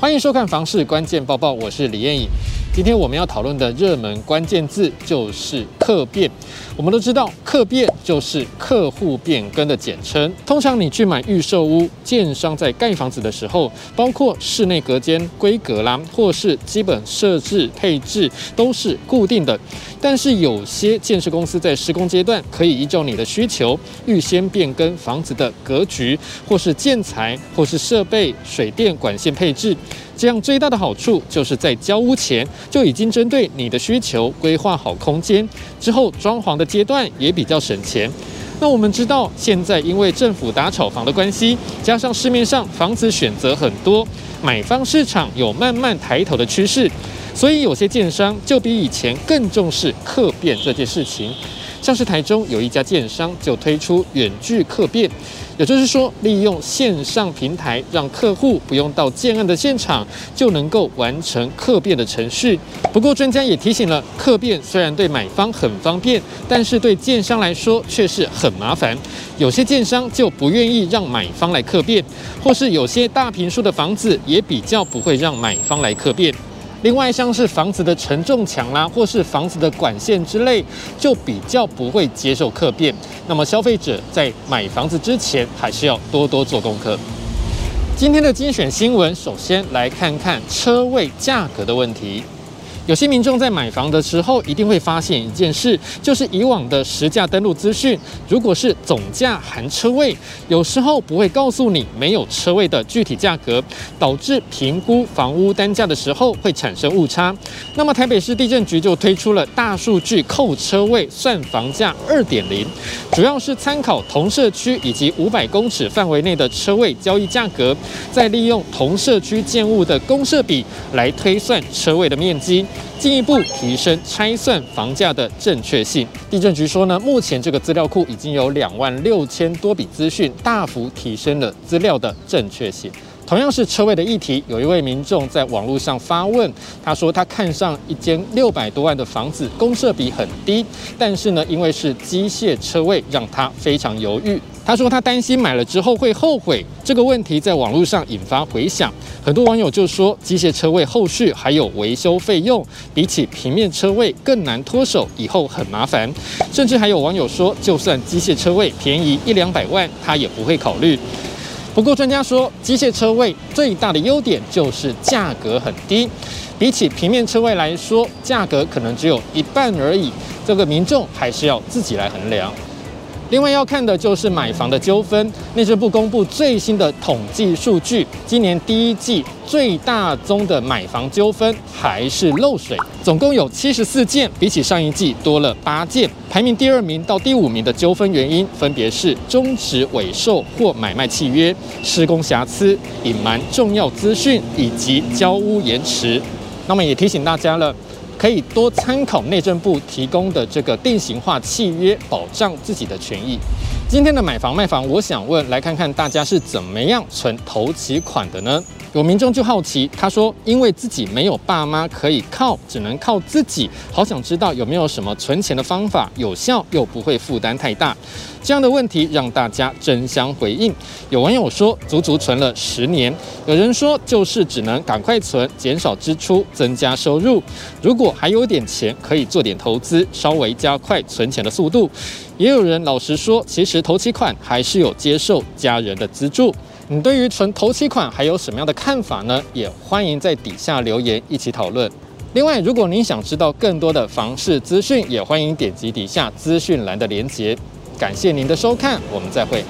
欢迎收看《房市关键报报》，我是李艳颖。今天我们要讨论的热门关键字就是客变。我们都知道，客变就是客户变更的简称。通常你去买预售屋，建商在盖房子的时候，包括室内隔间规格啦，或是基本设置配置都是固定的。但是有些建设公司在施工阶段，可以依照你的需求，预先变更房子的格局，或是建材，或是设备、水电管线配置。这样最大的好处就是在交屋前就已经针对你的需求规划好空间，之后装潢的阶段也比较省钱。那我们知道，现在因为政府打炒房的关系，加上市面上房子选择很多，买方市场有慢慢抬头的趋势，所以有些建商就比以前更重视客变这件事情。像是台中有一家建商就推出远距客变，也就是说利用线上平台，让客户不用到建案的现场就能够完成客变的程序。不过专家也提醒了，客变虽然对买方很方便，但是对建商来说却是很麻烦。有些建商就不愿意让买方来客变，或是有些大坪数的房子也比较不会让买方来客变。另外，像是房子的承重墙啦，或是房子的管线之类，就比较不会接受客变。那么，消费者在买房子之前，还是要多多做功课。今天的精选新闻，首先来看看车位价格的问题。有些民众在买房的时候，一定会发现一件事，就是以往的实价登录资讯，如果是总价含车位，有时候不会告诉你没有车位的具体价格，导致评估房屋单价的时候会产生误差。那么台北市地震局就推出了大数据扣车位算房价二点零，主要是参考同社区以及五百公尺范围内的车位交易价格，再利用同社区建物的公设比来推算车位的面积。进一步提升拆算房价的正确性。地震局说呢，目前这个资料库已经有两万六千多笔资讯，大幅提升了资料的正确性。同样是车位的议题，有一位民众在网络上发问，他说他看上一间六百多万的房子，公设比很低，但是呢，因为是机械车位，让他非常犹豫。他说他担心买了之后会后悔。这个问题在网络上引发回响，很多网友就说，机械车位后续还有维修费用，比起平面车位更难脱手，以后很麻烦。甚至还有网友说，就算机械车位便宜一两百万，他也不会考虑。不过专家说，机械车位最大的优点就是价格很低，比起平面车位来说，价格可能只有一半而已。这个民众还是要自己来衡量。另外要看的就是买房的纠纷。内政部公布最新的统计数据，今年第一季最大宗的买房纠纷还是漏水，总共有七十四件，比起上一季多了八件。排名第二名到第五名的纠纷原因分别是终止尾售或买卖契约、施工瑕疵、隐瞒重要资讯以及交屋延迟。那么也提醒大家了。可以多参考内政部提供的这个定型化契约，保障自己的权益。今天的买房卖房，我想问，来看看大家是怎么样存头期款的呢？有民众就好奇，他说：“因为自己没有爸妈可以靠，只能靠自己，好想知道有没有什么存钱的方法，有效又不会负担太大。”这样的问题让大家争相回应。有网友说，足足存了十年；有人说，就是只能赶快存，减少支出，增加收入。如果还有点钱，可以做点投资，稍微加快存钱的速度。也有人老实说，其实头期款还是有接受家人的资助。你对于纯头期款还有什么样的看法呢？也欢迎在底下留言一起讨论。另外，如果您想知道更多的房市资讯，也欢迎点击底下资讯栏的连接。感谢您的收看，我们再会。